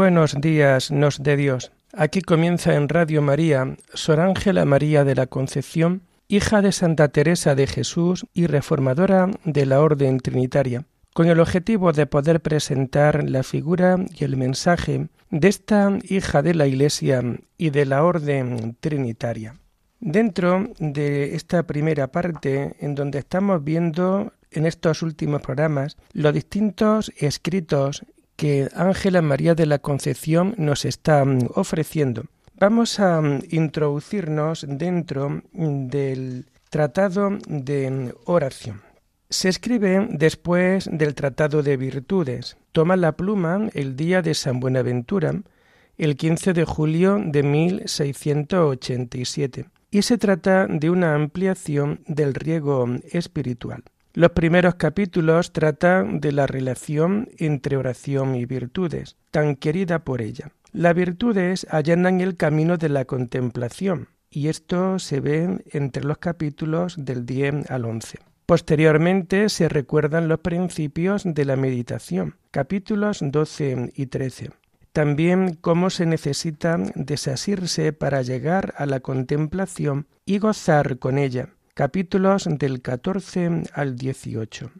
Buenos días, nos de Dios. Aquí comienza en Radio María Sor Ángela María de la Concepción, hija de Santa Teresa de Jesús y reformadora de la Orden Trinitaria, con el objetivo de poder presentar la figura y el mensaje de esta hija de la Iglesia y de la Orden Trinitaria. Dentro de esta primera parte, en donde estamos viendo en estos últimos programas los distintos escritos que Ángela María de la Concepción nos está mm, ofreciendo. Vamos a mm, introducirnos dentro mm, del tratado de oración. Se escribe después del tratado de virtudes. Toma la pluma el día de San Buenaventura, el 15 de julio de 1687, y se trata de una ampliación del riego espiritual. Los primeros capítulos tratan de la relación entre oración y virtudes, tan querida por ella. Las virtudes allanan el camino de la contemplación, y esto se ve entre los capítulos del 10 al 11. Posteriormente se recuerdan los principios de la meditación, capítulos 12 y 13. También cómo se necesita desasirse para llegar a la contemplación y gozar con ella, capítulos del 14 al 18.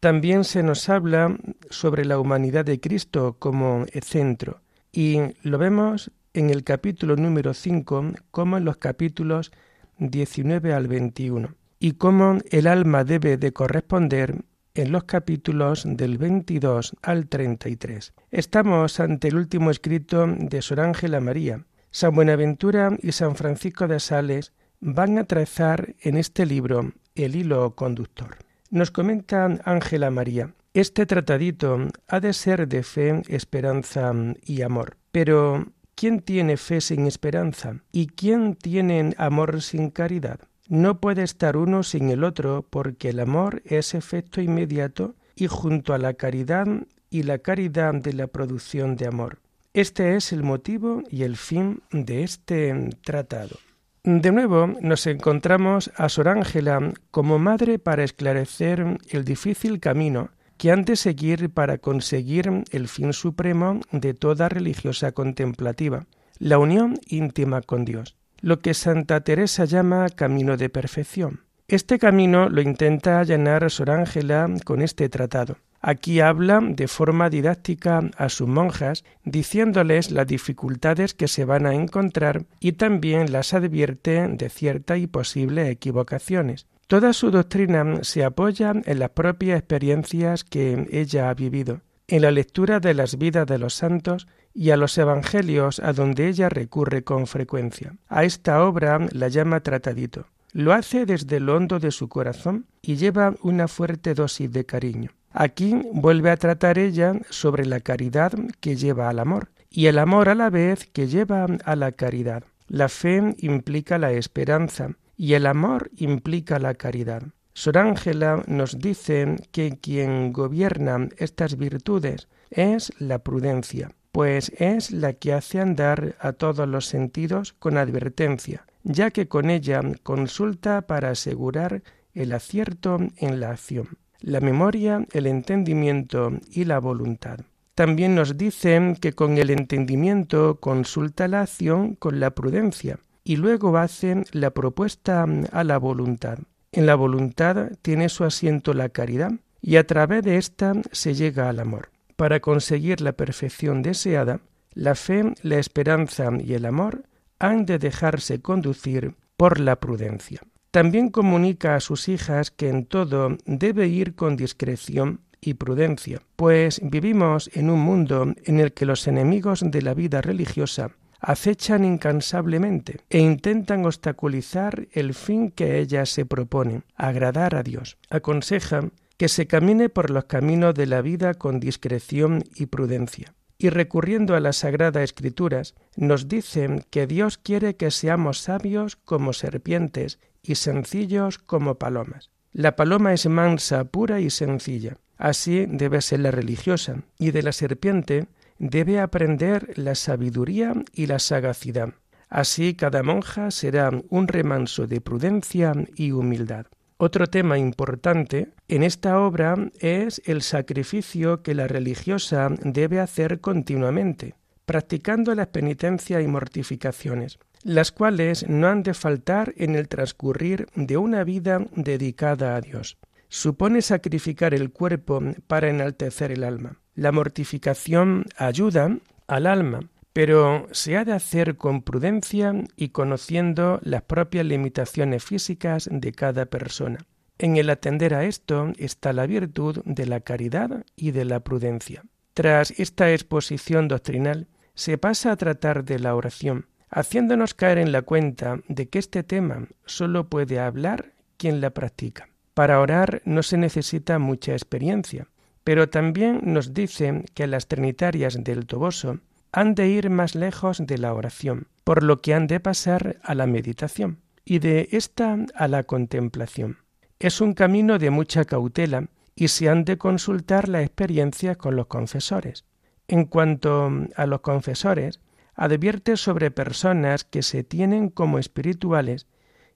También se nos habla sobre la humanidad de Cristo como centro y lo vemos en el capítulo número 5 como en los capítulos 19 al 21 y cómo el alma debe de corresponder en los capítulos del 22 al 33. Estamos ante el último escrito de Sor Ángela María. San Buenaventura y San Francisco de Sales van a trazar en este libro el hilo conductor. Nos comenta Ángela María, este tratadito ha de ser de fe, esperanza y amor. Pero, ¿quién tiene fe sin esperanza? ¿Y quién tiene amor sin caridad? No puede estar uno sin el otro porque el amor es efecto inmediato y junto a la caridad y la caridad de la producción de amor. Este es el motivo y el fin de este tratado. De nuevo nos encontramos a Sor Ángela como madre para esclarecer el difícil camino que han de seguir para conseguir el fin supremo de toda religiosa contemplativa, la unión íntima con Dios lo que Santa Teresa llama camino de perfección. Este camino lo intenta allanar Sor Ángela con este tratado. Aquí habla de forma didáctica a sus monjas, diciéndoles las dificultades que se van a encontrar y también las advierte de ciertas y posibles equivocaciones. Toda su doctrina se apoya en las propias experiencias que ella ha vivido, en la lectura de las vidas de los santos y a los evangelios a donde ella recurre con frecuencia. A esta obra la llama tratadito. Lo hace desde lo hondo de su corazón y lleva una fuerte dosis de cariño. Aquí vuelve a tratar ella sobre la caridad que lleva al amor y el amor a la vez que lleva a la caridad. La fe implica la esperanza y el amor implica la caridad. Sor Ángela nos dice que quien gobierna estas virtudes es la prudencia pues es la que hace andar a todos los sentidos con advertencia, ya que con ella consulta para asegurar el acierto en la acción, la memoria, el entendimiento y la voluntad. También nos dicen que con el entendimiento consulta la acción con la prudencia y luego hace la propuesta a la voluntad. En la voluntad tiene su asiento la caridad y a través de ésta se llega al amor. Para conseguir la perfección deseada, la fe, la esperanza y el amor han de dejarse conducir por la prudencia. También comunica a sus hijas que en todo debe ir con discreción y prudencia, pues vivimos en un mundo en el que los enemigos de la vida religiosa acechan incansablemente e intentan obstaculizar el fin que ellas se proponen, agradar a Dios. Aconsejan que se camine por los caminos de la vida con discreción y prudencia. Y recurriendo a las Sagradas Escrituras, nos dicen que Dios quiere que seamos sabios como serpientes y sencillos como palomas. La paloma es mansa, pura y sencilla. Así debe ser la religiosa, y de la serpiente debe aprender la sabiduría y la sagacidad. Así cada monja será un remanso de prudencia y humildad. Otro tema importante en esta obra es el sacrificio que la religiosa debe hacer continuamente, practicando las penitencias y mortificaciones, las cuales no han de faltar en el transcurrir de una vida dedicada a Dios. Supone sacrificar el cuerpo para enaltecer el alma. La mortificación ayuda al alma, pero se ha de hacer con prudencia y conociendo las propias limitaciones físicas de cada persona. En el atender a esto está la virtud de la caridad y de la prudencia. Tras esta exposición doctrinal, se pasa a tratar de la oración, haciéndonos caer en la cuenta de que este tema solo puede hablar quien la practica. Para orar no se necesita mucha experiencia, pero también nos dice que las trinitarias del Toboso han de ir más lejos de la oración, por lo que han de pasar a la meditación y de esta a la contemplación. Es un camino de mucha cautela y se han de consultar la experiencia con los confesores. En cuanto a los confesores, advierte sobre personas que se tienen como espirituales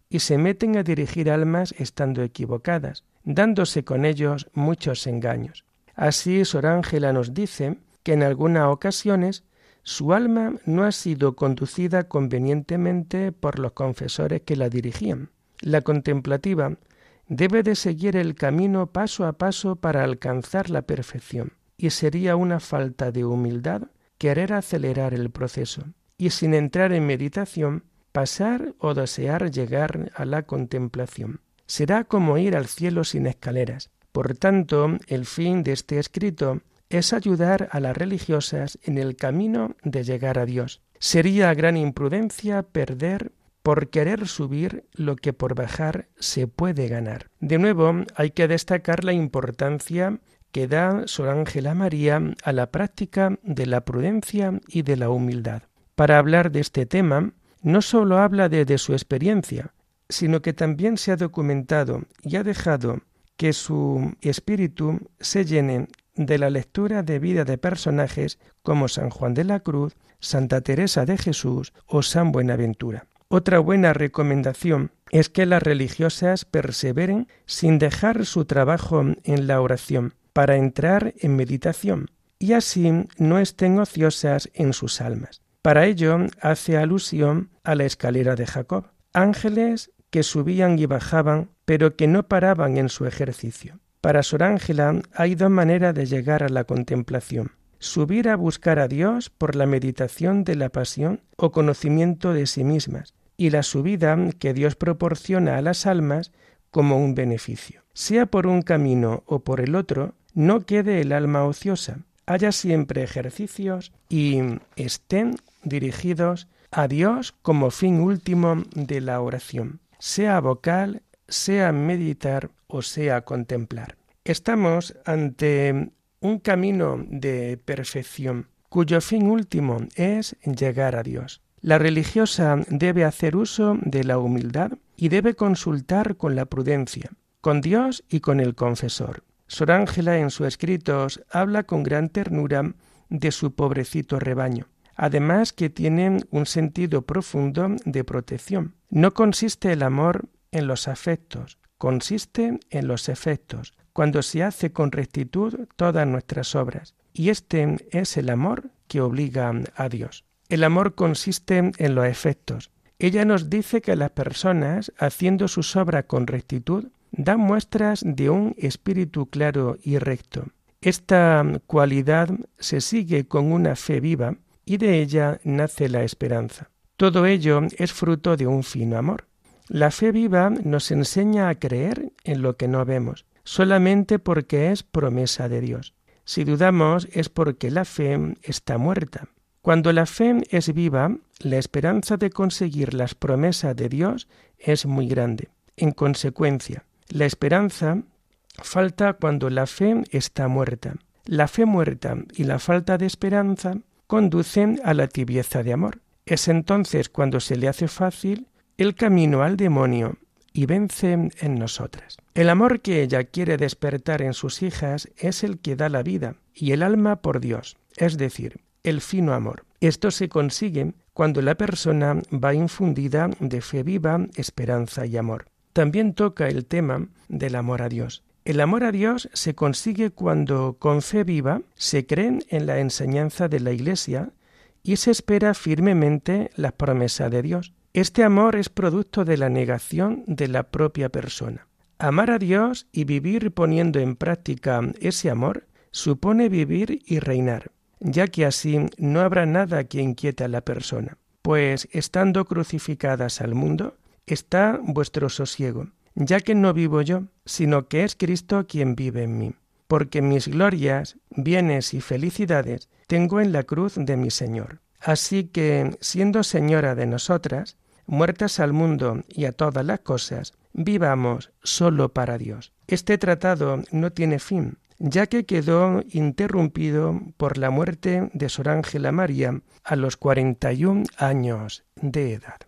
y se meten a dirigir almas estando equivocadas, dándose con ellos muchos engaños. Así Sor Ángela nos dice que en algunas ocasiones su alma no ha sido conducida convenientemente por los confesores que la dirigían. La contemplativa debe de seguir el camino paso a paso para alcanzar la perfección, y sería una falta de humildad querer acelerar el proceso, y sin entrar en meditación, pasar o desear llegar a la contemplación. Será como ir al cielo sin escaleras, por tanto, el fin de este escrito es ayudar a las religiosas en el camino de llegar a Dios. Sería gran imprudencia perder por querer subir lo que por bajar se puede ganar. De nuevo, hay que destacar la importancia que da Sor Ángela María a la práctica de la prudencia y de la humildad. Para hablar de este tema, no sólo habla de su experiencia, sino que también se ha documentado y ha dejado que su espíritu se llene de la lectura de vida de personajes como San Juan de la Cruz, Santa Teresa de Jesús o San Buenaventura. Otra buena recomendación es que las religiosas perseveren sin dejar su trabajo en la oración para entrar en meditación y así no estén ociosas en sus almas. Para ello hace alusión a la escalera de Jacob. Ángeles que subían y bajaban, pero que no paraban en su ejercicio. Para Sor Ángela hay dos maneras de llegar a la contemplación. Subir a buscar a Dios por la meditación de la pasión o conocimiento de sí mismas, y la subida que Dios proporciona a las almas como un beneficio. Sea por un camino o por el otro, no quede el alma ociosa, haya siempre ejercicios y estén dirigidos a Dios como fin último de la oración sea vocal, sea meditar o sea contemplar. Estamos ante un camino de perfección cuyo fin último es llegar a Dios. La religiosa debe hacer uso de la humildad y debe consultar con la prudencia, con Dios y con el confesor. Sor Ángela en sus escritos habla con gran ternura de su pobrecito rebaño además que tienen un sentido profundo de protección. No consiste el amor en los afectos, consiste en los efectos, cuando se hace con rectitud todas nuestras obras. Y este es el amor que obliga a Dios. El amor consiste en los efectos. Ella nos dice que las personas, haciendo sus obras con rectitud, dan muestras de un espíritu claro y recto. Esta cualidad se sigue con una fe viva y de ella nace la esperanza. Todo ello es fruto de un fino amor. La fe viva nos enseña a creer en lo que no vemos, solamente porque es promesa de Dios. Si dudamos es porque la fe está muerta. Cuando la fe es viva, la esperanza de conseguir las promesas de Dios es muy grande. En consecuencia, la esperanza falta cuando la fe está muerta. La fe muerta y la falta de esperanza conducen a la tibieza de amor. Es entonces cuando se le hace fácil el camino al demonio y vence en nosotras. El amor que ella quiere despertar en sus hijas es el que da la vida y el alma por Dios, es decir, el fino amor. Esto se consigue cuando la persona va infundida de fe viva, esperanza y amor. También toca el tema del amor a Dios. El amor a Dios se consigue cuando con fe viva se creen en la enseñanza de la Iglesia y se espera firmemente las promesas de Dios. Este amor es producto de la negación de la propia persona. Amar a Dios y vivir poniendo en práctica ese amor supone vivir y reinar, ya que así no habrá nada que inquiete a la persona, pues estando crucificadas al mundo, está vuestro sosiego ya que no vivo yo, sino que es Cristo quien vive en mí, porque mis glorias, bienes y felicidades tengo en la cruz de mi Señor. Así que, siendo Señora de nosotras, muertas al mundo y a todas las cosas, vivamos solo para Dios. Este tratado no tiene fin, ya que quedó interrumpido por la muerte de Sor Ángela María a los 41 años de edad.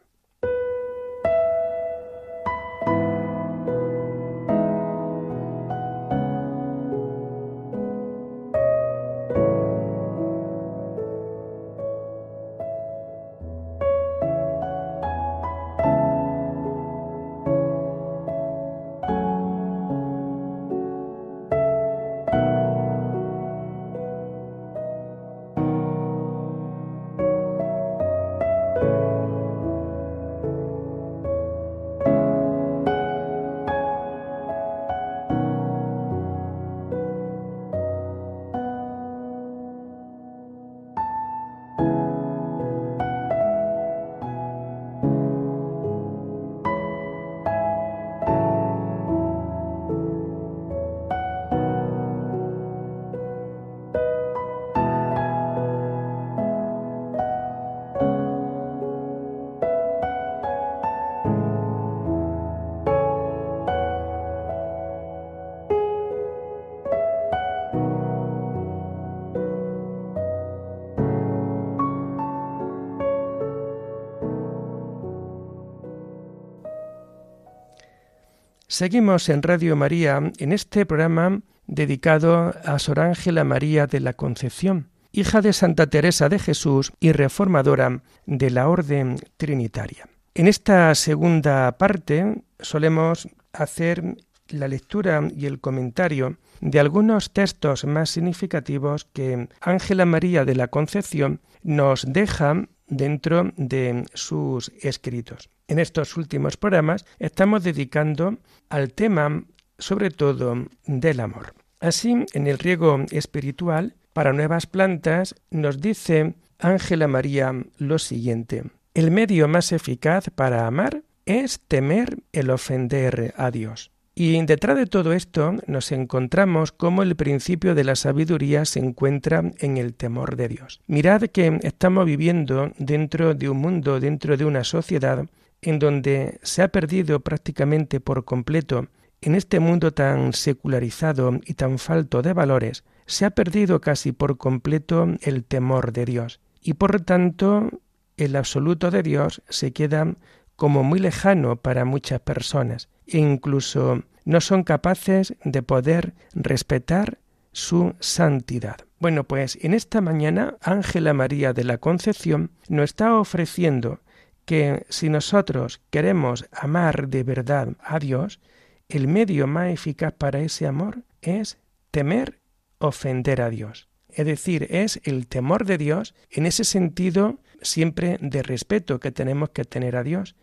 Seguimos en Radio María en este programa dedicado a Sor Ángela María de la Concepción, hija de Santa Teresa de Jesús y reformadora de la Orden Trinitaria. En esta segunda parte solemos hacer la lectura y el comentario de algunos textos más significativos que Ángela María de la Concepción nos deja dentro de sus escritos en estos últimos programas estamos dedicando al tema sobre todo del amor. Así, en el riego espiritual para nuevas plantas nos dice Ángela María lo siguiente. El medio más eficaz para amar es temer el ofender a Dios. Y detrás de todo esto nos encontramos cómo el principio de la sabiduría se encuentra en el temor de Dios. Mirad que estamos viviendo dentro de un mundo, dentro de una sociedad en donde se ha perdido prácticamente por completo, en este mundo tan secularizado y tan falto de valores, se ha perdido casi por completo el temor de Dios, y por tanto el absoluto de Dios se queda como muy lejano para muchas personas, e incluso no son capaces de poder respetar su santidad. Bueno, pues en esta mañana Ángela María de la Concepción nos está ofreciendo que si nosotros queremos amar de verdad a Dios, el medio más eficaz para ese amor es temer ofender a Dios. Es decir, es el temor de Dios en ese sentido siempre de respeto que tenemos que tener a Dios.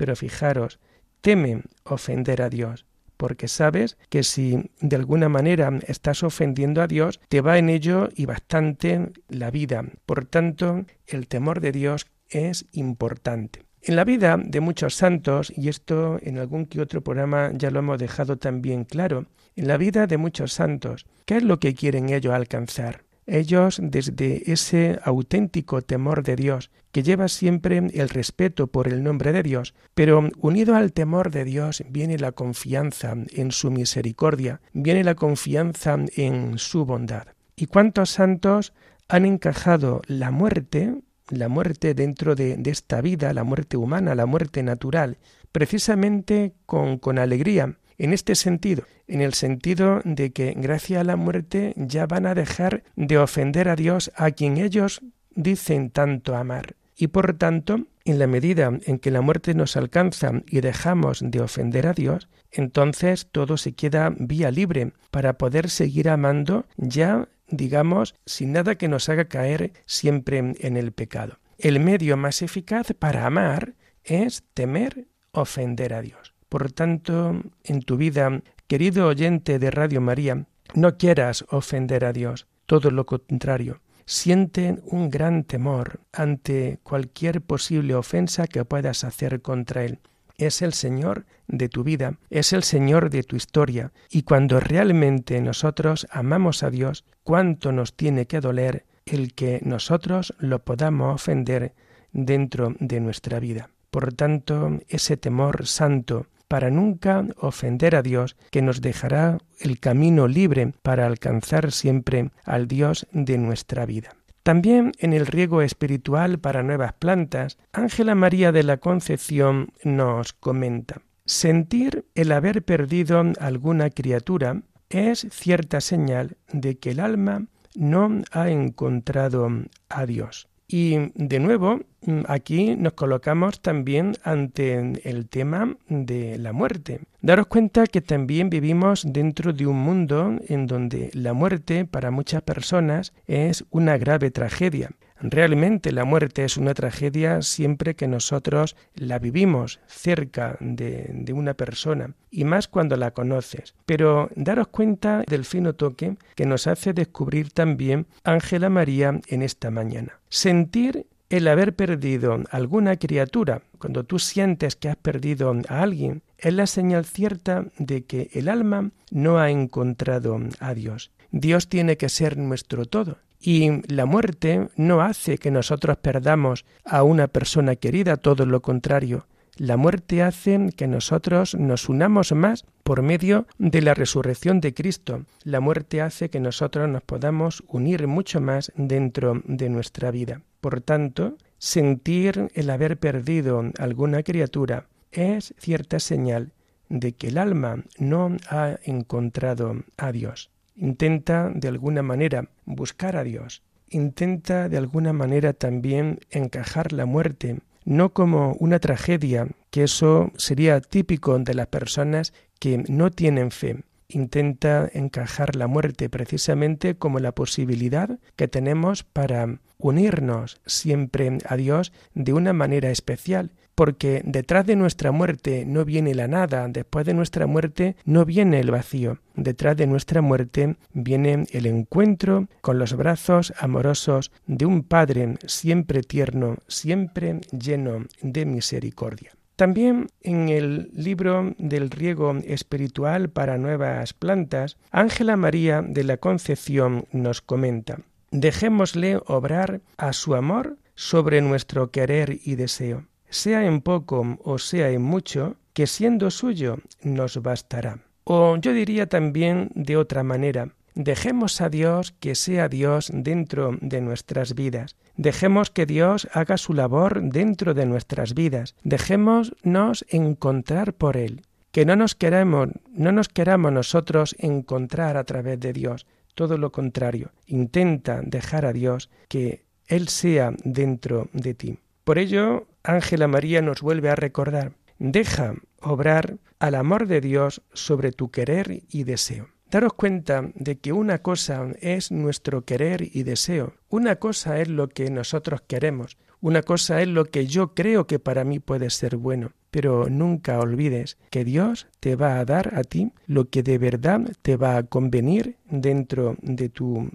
Pero fijaros, teme ofender a Dios, porque sabes que si de alguna manera estás ofendiendo a Dios, te va en ello y bastante la vida. Por tanto, el temor de Dios es importante. En la vida de muchos santos, y esto en algún que otro programa ya lo hemos dejado también claro, en la vida de muchos santos, ¿qué es lo que quieren ellos alcanzar? Ellos desde ese auténtico temor de Dios, que lleva siempre el respeto por el nombre de Dios, pero unido al temor de Dios viene la confianza en su misericordia, viene la confianza en su bondad. ¿Y cuántos santos han encajado la muerte, la muerte dentro de, esta vida, la muerte humana, la muerte natural, precisamente con, con alegría, en este sentido, en el sentido de que gracias a la muerte ya van a dejar de ofender a Dios a quien ellos dicen tanto amar. Y por tanto, en la medida en que la muerte nos alcanza y dejamos de ofender a Dios, entonces todo se queda vía libre para poder seguir amando ya, digamos, sin nada que nos haga caer siempre en el pecado. El medio más eficaz para amar es temer ofender a Dios. Por tanto, en tu vida, querido oyente de Radio María, no quieras ofender a Dios, todo lo contrario. Siente un gran temor ante cualquier posible ofensa que puedas hacer contra Él. Es el Señor de tu vida, es el Señor de tu historia, y cuando realmente nosotros amamos a Dios, cuánto nos tiene que doler el que nosotros lo podamos ofender dentro de nuestra vida. Por tanto, ese temor santo para nunca ofender a Dios, que nos dejará el camino libre para alcanzar siempre al Dios de nuestra vida. También en el riego espiritual para nuevas plantas, Ángela María de la Concepción nos comenta, sentir el haber perdido alguna criatura es cierta señal de que el alma no ha encontrado a Dios. Y de nuevo, mm, aquí nos colocamos también ante el tema de la muerte. Daros cuenta que también vivimos dentro de un mundo en donde la muerte para muchas personas es una grave tragedia. Realmente la muerte es una tragedia siempre que nosotros la vivimos cerca de, de, una persona y más cuando la conoces. Pero daros cuenta del fino toque que nos hace descubrir también Ángela María en esta mañana. Sentir el haber perdido alguna criatura, cuando tú sientes que has perdido a alguien, es la señal cierta de que el alma no ha encontrado a Dios. Dios tiene que ser nuestro todo. Y la muerte no hace que nosotros perdamos a una persona querida, todo lo contrario. La muerte hace que nosotros nos unamos más por medio de la resurrección de Cristo. La muerte hace que nosotros nos podamos unir mucho más dentro de nuestra vida. Por tanto, sentir el haber perdido alguna criatura es cierta señal de que el alma no ha encontrado a Dios intenta de alguna manera buscar a Dios, intenta de alguna manera también encajar la muerte, no como una tragedia, que eso sería típico de las personas que no tienen fe, intenta encajar la muerte precisamente como la posibilidad que tenemos para unirnos siempre a Dios de una manera especial, porque detrás de nuestra muerte no viene la nada, después de nuestra muerte no viene el vacío, detrás de nuestra muerte viene el encuentro con los brazos amorosos de un Padre siempre tierno, siempre lleno de misericordia. También en el libro del riego espiritual para nuevas plantas, Ángela María de la Concepción nos comenta, dejémosle obrar a su amor sobre nuestro querer y deseo, sea en poco o sea en mucho, que siendo suyo nos bastará. O yo diría también de otra manera, Dejemos a Dios que sea Dios dentro de nuestras vidas. Dejemos que Dios haga su labor dentro de nuestras vidas. Dejémonos encontrar por Él. Que no nos queramos, no nos queramos nosotros encontrar a través de Dios. Todo lo contrario. Intenta dejar a Dios que Él sea dentro de ti. Por ello, Ángela María nos vuelve a recordar. Deja obrar al amor de Dios sobre tu querer y deseo. Daros cuenta de que una cosa es nuestro querer y deseo, una cosa es lo que nosotros queremos, una cosa es lo que yo creo que para mí puede ser bueno, pero nunca olvides que Dios te va a dar a ti lo que de verdad te va a convenir dentro de tu,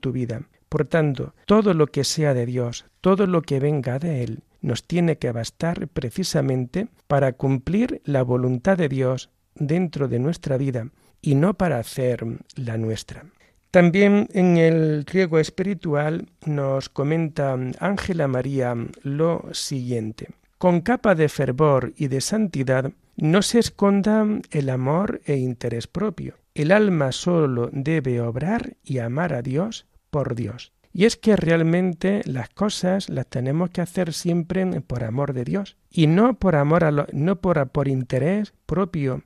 tu vida. Por tanto, todo lo que sea de Dios, todo lo que venga de Él, nos tiene que bastar precisamente para cumplir la voluntad de Dios dentro de nuestra vida y no para hacer la nuestra. También en el riego espiritual nos comenta Ángela María lo siguiente. Con capa de fervor y de santidad no se esconda el amor e interés propio. El alma solo debe obrar y amar a Dios por Dios. Y es que realmente las cosas las tenemos que hacer siempre por amor de Dios y no por amor a no por, por interés propio.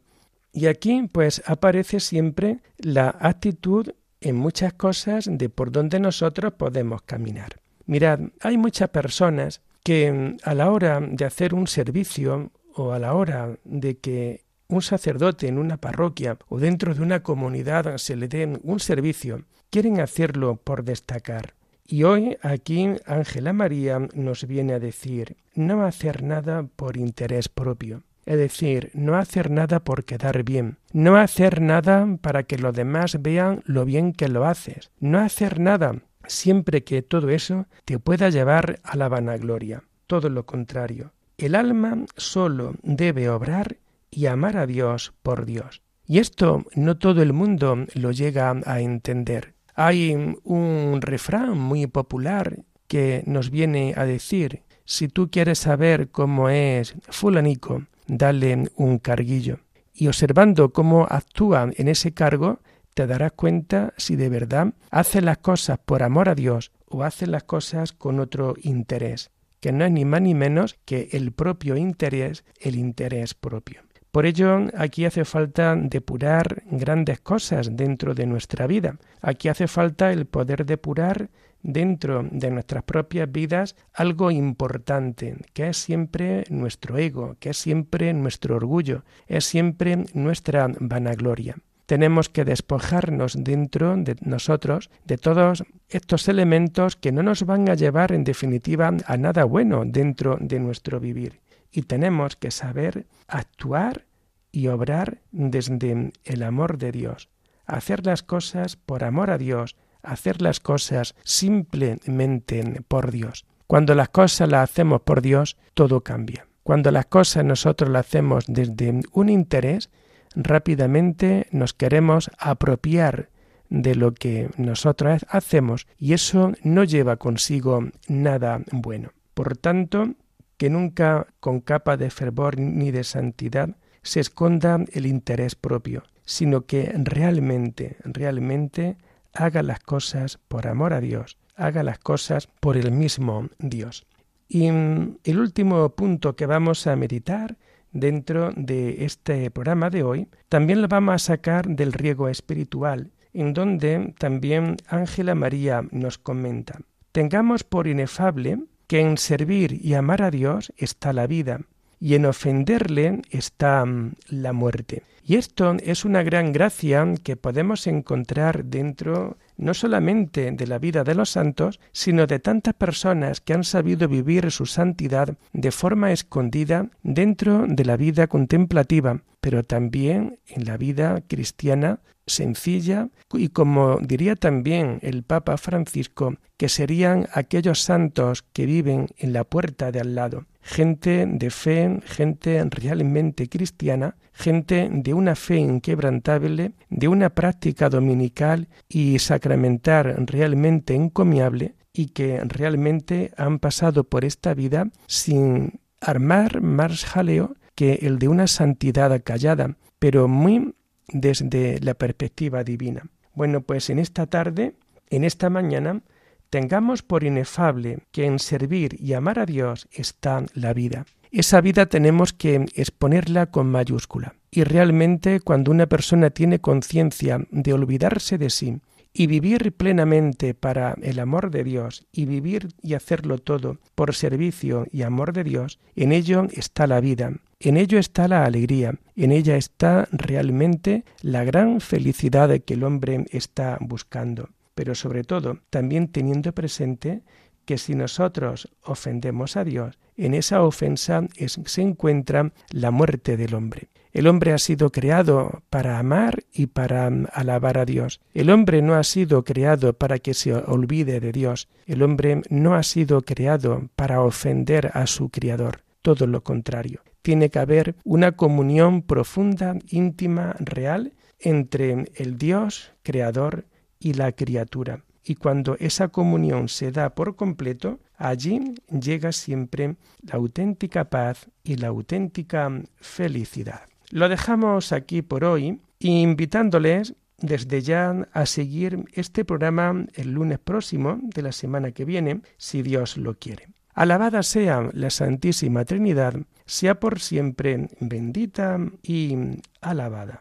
Y aquí pues aparece siempre la actitud en muchas cosas de por donde nosotros podemos caminar. Mirad, hay muchas personas que mm, a la hora de hacer un servicio o a la hora de que un sacerdote en una parroquia o dentro de una comunidad se le den un servicio, quieren hacerlo por destacar. Y hoy aquí Ángela María nos viene a decir no hacer nada por interés propio. Es decir, no hacer nada por quedar bien, no hacer nada para que los demás vean lo bien que lo haces, no hacer nada siempre que todo eso te pueda llevar a la vanagloria. Todo lo contrario. El alma solo debe obrar y amar a Dios por Dios. Y esto no todo el mundo lo llega a entender. Hay un refrán muy popular que nos viene a decir, si tú quieres saber cómo es fulanico, dale un carguillo. Y observando cómo actúa en ese cargo, te darás cuenta si de verdad hace las cosas por amor a Dios o hace las cosas con otro interés, que no es ni más ni menos que el propio interés, el interés propio. Por ello, aquí hace falta depurar grandes cosas dentro de nuestra vida. Aquí hace falta el poder depurar dentro de nuestras propias vidas algo importante, que es siempre nuestro ego, que es siempre nuestro orgullo, es siempre nuestra vanagloria. Tenemos que despojarnos dentro de nosotros de todos estos elementos que no nos van a llevar en definitiva a nada bueno dentro de nuestro vivir y tenemos que saber actuar y obrar desde el amor de Dios, hacer las cosas por amor a Dios, hacer las cosas simplemente por Dios. Cuando las cosas las hacemos por Dios, todo cambia. Cuando las cosas nosotros las hacemos desde un interés, rápidamente nos queremos apropiar de lo que nosotros hacemos y eso no lleva consigo nada bueno. Por tanto, que nunca con capa de fervor ni de santidad se esconda el interés propio, sino que realmente, realmente haga las cosas por amor a Dios, haga las cosas por el mismo Dios. Y mm, el último punto que vamos a meditar dentro de este programa de hoy, también lo vamos a sacar del riego espiritual, en donde también Ángela María nos comenta, tengamos por inefable que en servir y amar a Dios está la vida, y en ofenderle está mm, la muerte. Y esto es una gran gracia que podemos encontrar dentro no solamente de la vida de los santos, sino de tantas personas que han sabido vivir su santidad de forma escondida dentro de la vida contemplativa, pero también en la vida cristiana sencilla y como diría también el Papa Francisco, que serían aquellos santos que viven en la puerta de al lado, gente de fe, gente realmente cristiana, gente de una fe inquebrantable, de una práctica dominical y sacramental realmente encomiable y que realmente han pasado por esta vida sin armar más jaleo que el de una santidad callada, pero muy desde la perspectiva divina. Bueno, pues en esta tarde, en esta mañana, tengamos por inefable que en servir y amar a Dios está la vida. Esa vida tenemos que exponerla con mayúscula. Y realmente cuando una persona tiene conciencia de olvidarse de sí y vivir plenamente para el amor de Dios y vivir y hacerlo todo por servicio y amor de Dios, en ello está la vida, en ello está la alegría, en ella está realmente la gran felicidad que el hombre está buscando pero sobre todo también teniendo presente que si nosotros ofendemos a Dios, en esa ofensa se encuentra la muerte del hombre. El hombre ha sido creado para amar y para alabar a Dios. El hombre no ha sido creado para que se olvide de Dios. El hombre no ha sido creado para ofender a su Criador. Todo lo contrario. Tiene que haber una comunión profunda, íntima, real entre el Dios creador y la criatura. Y cuando esa comunión se da por completo, allí llega siempre la auténtica paz y la auténtica felicidad. Lo dejamos aquí por hoy, invitándoles desde ya a seguir este programa el lunes próximo de la semana que viene, si Dios lo quiere. Alabada sea la Santísima Trinidad, sea por siempre bendita y alabada.